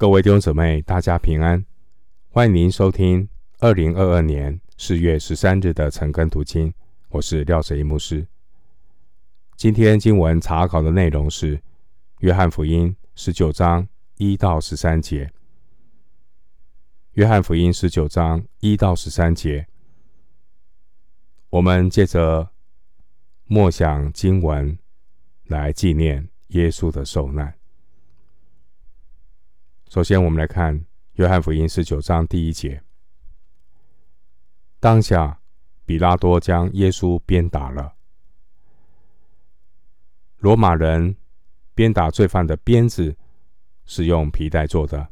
各位弟兄姊妹，大家平安！欢迎您收听二零二二年四月十三日的晨更读经，我是廖哲一牧师。今天经文查考的内容是《约翰福音》十九章一到十三节，《约翰福音》十九章一到十三节，我们借着默想经文来纪念耶稣的受难。首先，我们来看《约翰福音》十九章第一节。当下，比拉多将耶稣鞭打了。罗马人鞭打罪犯的鞭子是用皮带做的，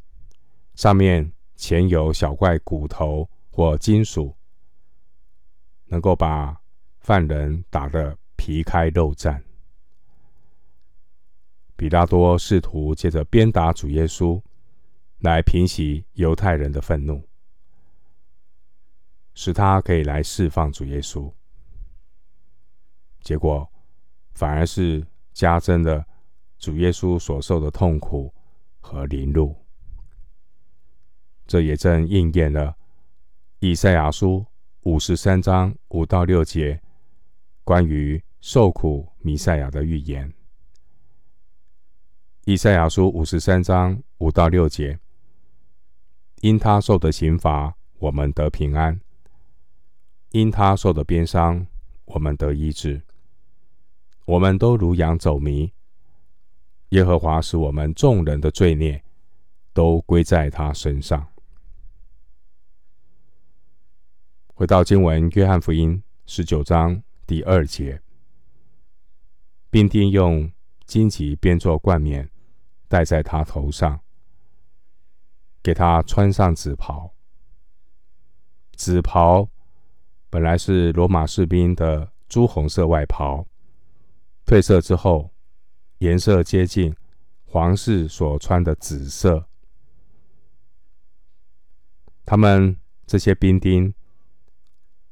上面嵌有小块骨头或金属，能够把犯人打得皮开肉绽。比拉多试图借着鞭打主耶稣。来平息犹太人的愤怒，使他可以来释放主耶稣。结果反而是加增了主耶稣所受的痛苦和凌辱。这也正应验了以赛亚书五十三章五到六节关于受苦弥赛亚的预言。以赛亚书五十三章五到六节。因他受的刑罚，我们得平安；因他受的鞭伤，我们得医治。我们都如羊走迷，耶和华使我们众人的罪孽都归在他身上。回到经文，约翰福音十九章第二节，并定用荆棘编作冠冕戴在他头上。给他穿上紫袍。紫袍本来是罗马士兵的朱红色外袍，褪色之后，颜色接近皇室所穿的紫色。他们这些兵丁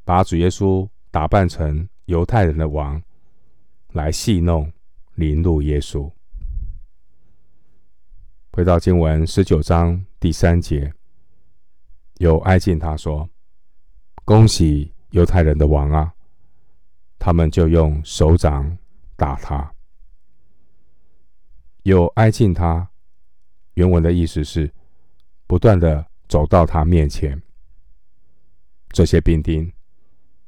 把主耶稣打扮成犹太人的王，来戏弄、凌辱耶稣。回到经文十九章第三节，有挨近他说：“恭喜犹太人的王啊！”他们就用手掌打他。有挨近他，原文的意思是不断的走到他面前。这些兵丁，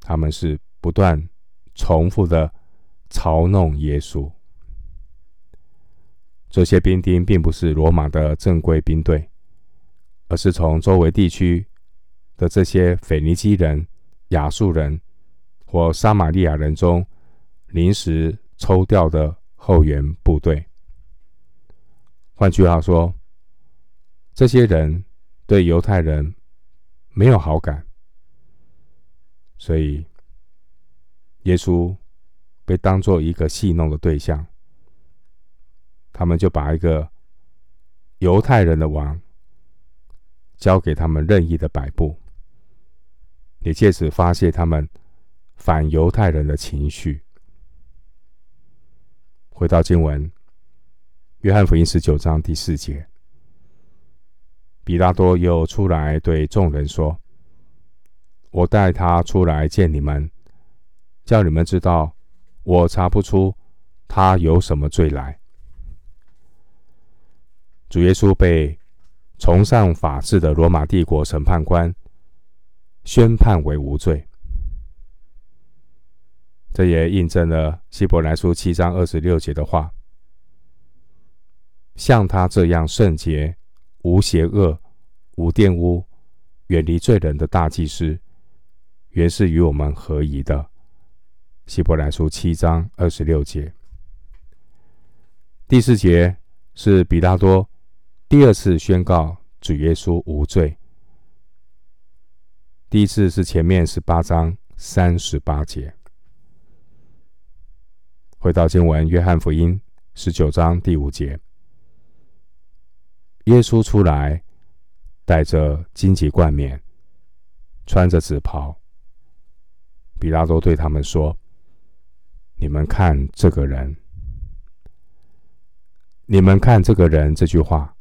他们是不断重复的嘲弄耶稣。这些兵丁并不是罗马的正规兵队，而是从周围地区的这些腓尼基人、亚述人或撒玛利亚人中临时抽调的后援部队。换句话说，这些人对犹太人没有好感，所以耶稣被当作一个戏弄的对象。他们就把一个犹太人的王交给他们任意的摆布，也借此发泄他们反犹太人的情绪。回到经文，约翰福音十九章第四节，比拉多又出来对众人说：“我带他出来见你们，叫你们知道，我查不出他有什么罪来。”主耶稣被崇尚法治的罗马帝国审判官宣判为无罪，这也印证了希伯来书七章二十六节的话：“像他这样圣洁、无邪恶、无玷污、远离罪人的大祭司，原是与我们合宜的。”希伯来书七章二十六节。第四节是比拉多。第二次宣告主耶稣无罪。第一次是前面十八章三十八节。回到经文，约翰福音十九章第五节，耶稣出来，带着荆棘冠冕，穿着紫袍。比拉多对他们说：“你们看这个人，你们看这个人。”这句话。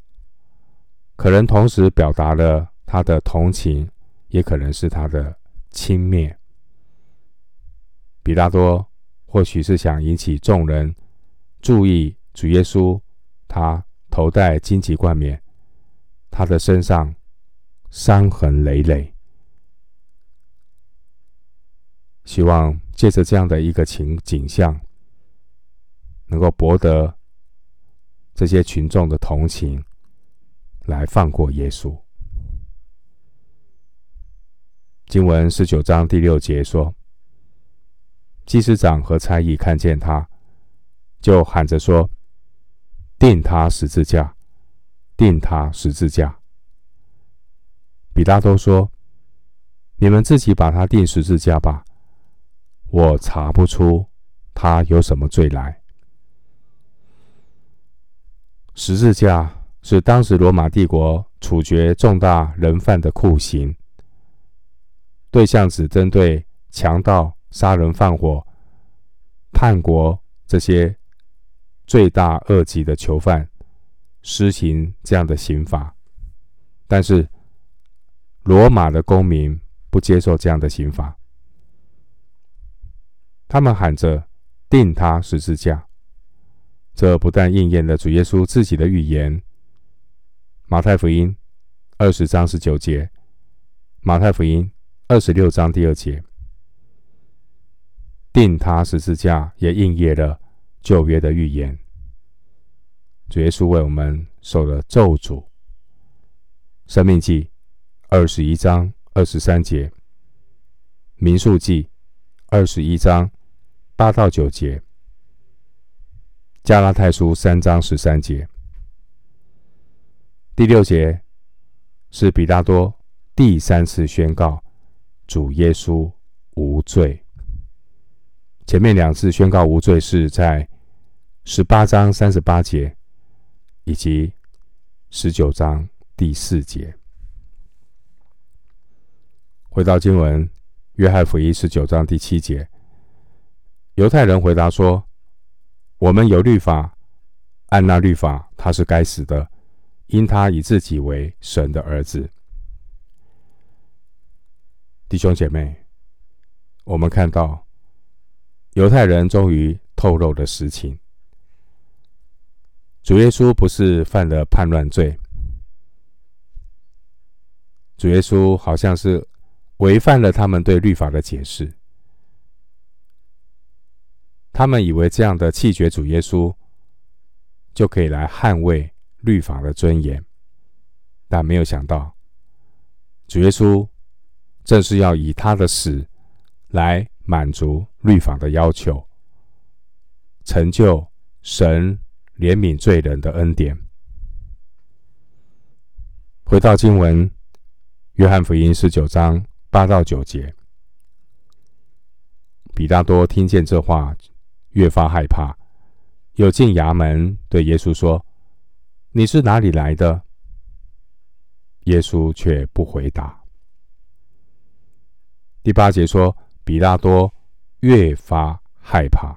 可能同时表达了他的同情，也可能是他的轻蔑。比拉多或许是想引起众人注意主耶稣，他头戴荆棘冠冕，他的身上伤痕累累，希望借着这样的一个情景象，能够博得这些群众的同情，放过耶稣。经文十九章第六节说：“祭司长和差役看见他，就喊着说：‘钉他十字架，钉他十字架。’比拉多说：‘你们自己把他钉十字架吧，我查不出他有什么罪来。’十字架是当时罗马帝国处决重大人犯的酷刑。”对象只针对强盗、杀人放火、叛国这些罪大恶极的囚犯施行这样的刑罚，但是罗马的公民不接受这样的刑罚，他们喊着“钉他十字架”，这不但应验了主耶稣自己的预言，《马太福音》二十章十九节，《马太福音》。二十六章第二节，钉他十字架也应验了旧约的预言。主耶稣为我们受了咒诅。生命记二十一章二十三节，民数记二十一章八到九节，加拉太书三章十三节。第六节是比拉多第三次宣告。主耶稣无罪。前面两次宣告无罪是在十八章三十八节以及十九章第四节。回到经文，约翰福音十九章第七节，犹太人回答说：“我们有律法，按那律法，他是该死的，因他以自己为神的儿子。”弟兄姐妹，我们看到犹太人终于透露了实情。主耶稣不是犯了叛乱罪，主耶稣好像是违反了他们对律法的解释。他们以为这样的弃绝主耶稣，就可以来捍卫律法的尊严，但没有想到主耶稣。正是要以他的死来满足律法的要求，成就神怜悯罪人的恩典。回到经文，约翰福音十九章八到九节，比大多听见这话，越发害怕，又进衙门对耶稣说：“你是哪里来的？”耶稣却不回答。第八节说，比拉多越发害怕，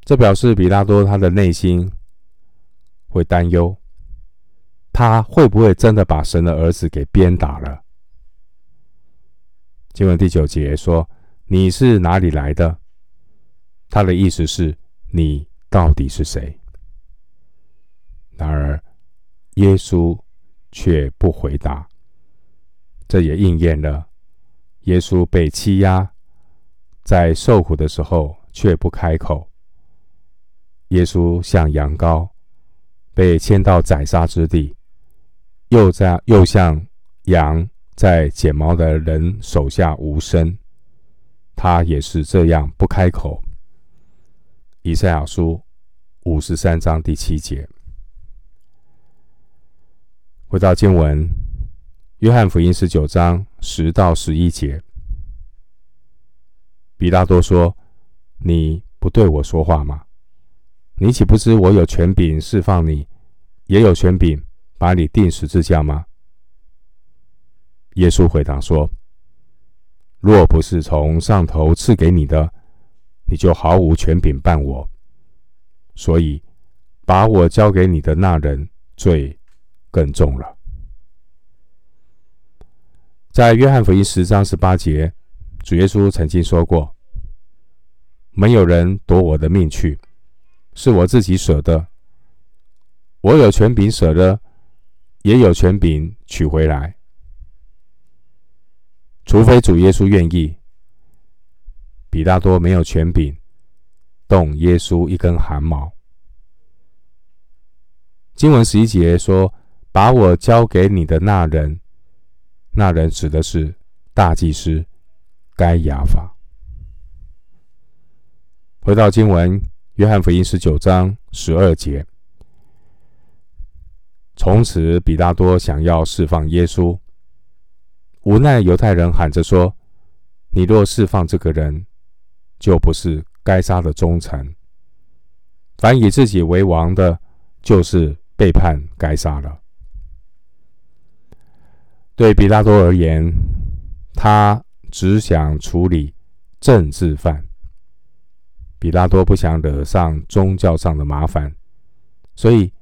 这表示比拉多他的内心会担忧，他会不会真的把神的儿子给鞭打了？经文第九节说：“你是哪里来的？”他的意思是你到底是谁？然而耶稣却不回答。这也应验了，耶稣被欺压，在受苦的时候却不开口。耶稣像羊羔，被牵到宰杀之地，又在又像羊在剪毛的人手下无声，他也是这样不开口。以赛亚书五十三章第七节，回到经文。约翰福音十九章十到十一节，比拉多说：“你不对我说话吗？你岂不知我有权柄释放你，也有权柄把你钉十字架吗？”耶稣回答说：“若不是从上头赐给你的，你就毫无权柄办我。所以，把我交给你的那人罪更重了。在约翰福音十章十八节，主耶稣曾经说过：“没有人夺我的命去，是我自己舍的。我有权柄舍的，也有权柄取回来。除非主耶稣愿意，彼拉多没有权柄动耶稣一根汗毛。”经文十一节说：“把我交给你的那人。”那人指的是大祭司该亚法。回到经文，约翰福音十九章十二节。从此，彼拉多想要释放耶稣，无奈犹太人喊着说：“你若释放这个人，就不是该杀的忠臣。凡以自己为王的，就是背叛该杀了。”对比拉多而言，他只想处理政治犯。比拉多不想惹上宗教上的麻烦，所以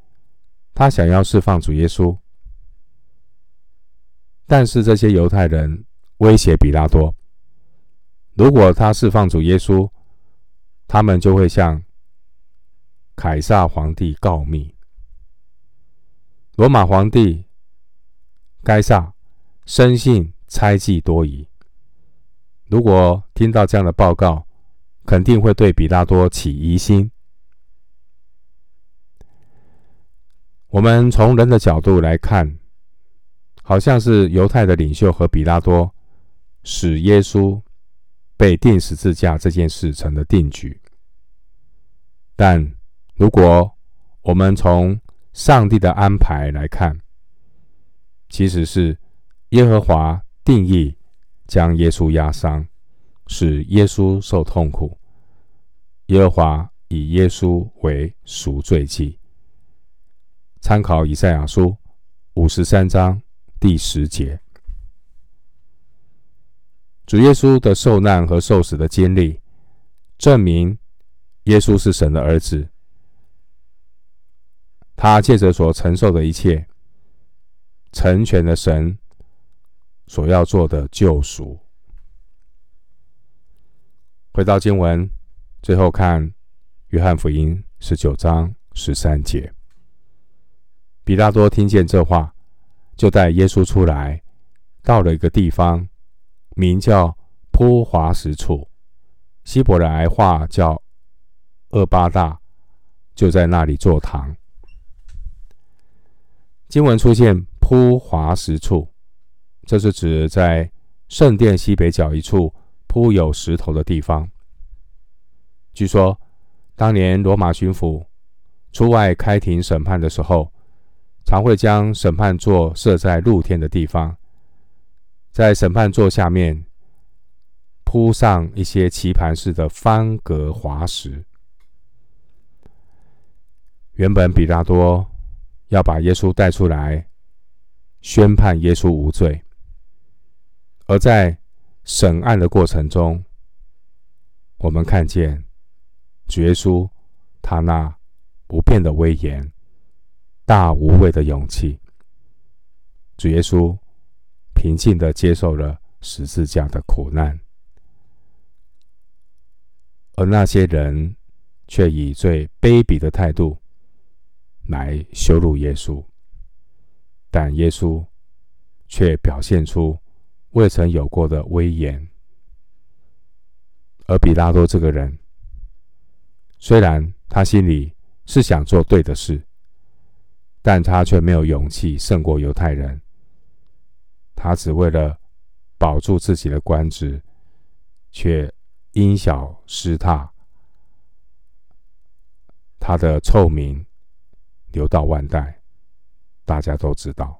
他想要释放主耶稣。但是这些犹太人威胁比拉多，如果他释放主耶稣，他们就会向凯撒皇帝告密。罗马皇帝该撒。深信猜忌多疑，如果听到这样的报告，肯定会对彼拉多起疑心。我们从人的角度来看，好像是犹太的领袖和彼拉多使耶稣被钉十字架这件事成了定局。但如果我们从上帝的安排来看，其实是。耶和华定义将耶稣压伤，使耶稣受痛苦。耶和华以耶稣为赎罪祭。参考以赛亚书五十三章第十节。主耶稣的受难和受死的经历，证明耶稣是神的儿子。他借着所承受的一切，成全了神。所要做的救赎。回到经文，最后看约翰福音十九章十三节。比拉多听见这话，就带耶稣出来，到了一个地方，名叫坡华石处，希伯来话叫厄巴大，就在那里坐堂。经文出现坡华石处。这是指在圣殿西北角一处铺有石头的地方。据说，当年罗马巡抚出外开庭审判的时候，常会将审判座设在露天的地方，在审判座下面铺上一些棋盘式的方格滑石。原本比拉多要把耶稣带出来，宣判耶稣无罪。而在审案的过程中，我们看见主耶稣他那不变的威严、大无畏的勇气。主耶稣平静地接受了十字架的苦难，而那些人却以最卑鄙的态度来羞辱耶稣，但耶稣却表现出。未曾有过的威严，而比拉多这个人，虽然他心里是想做对的事，但他却没有勇气胜过犹太人。他只为了保住自己的官职，却因小失大，他的臭名流到万代，大家都知道。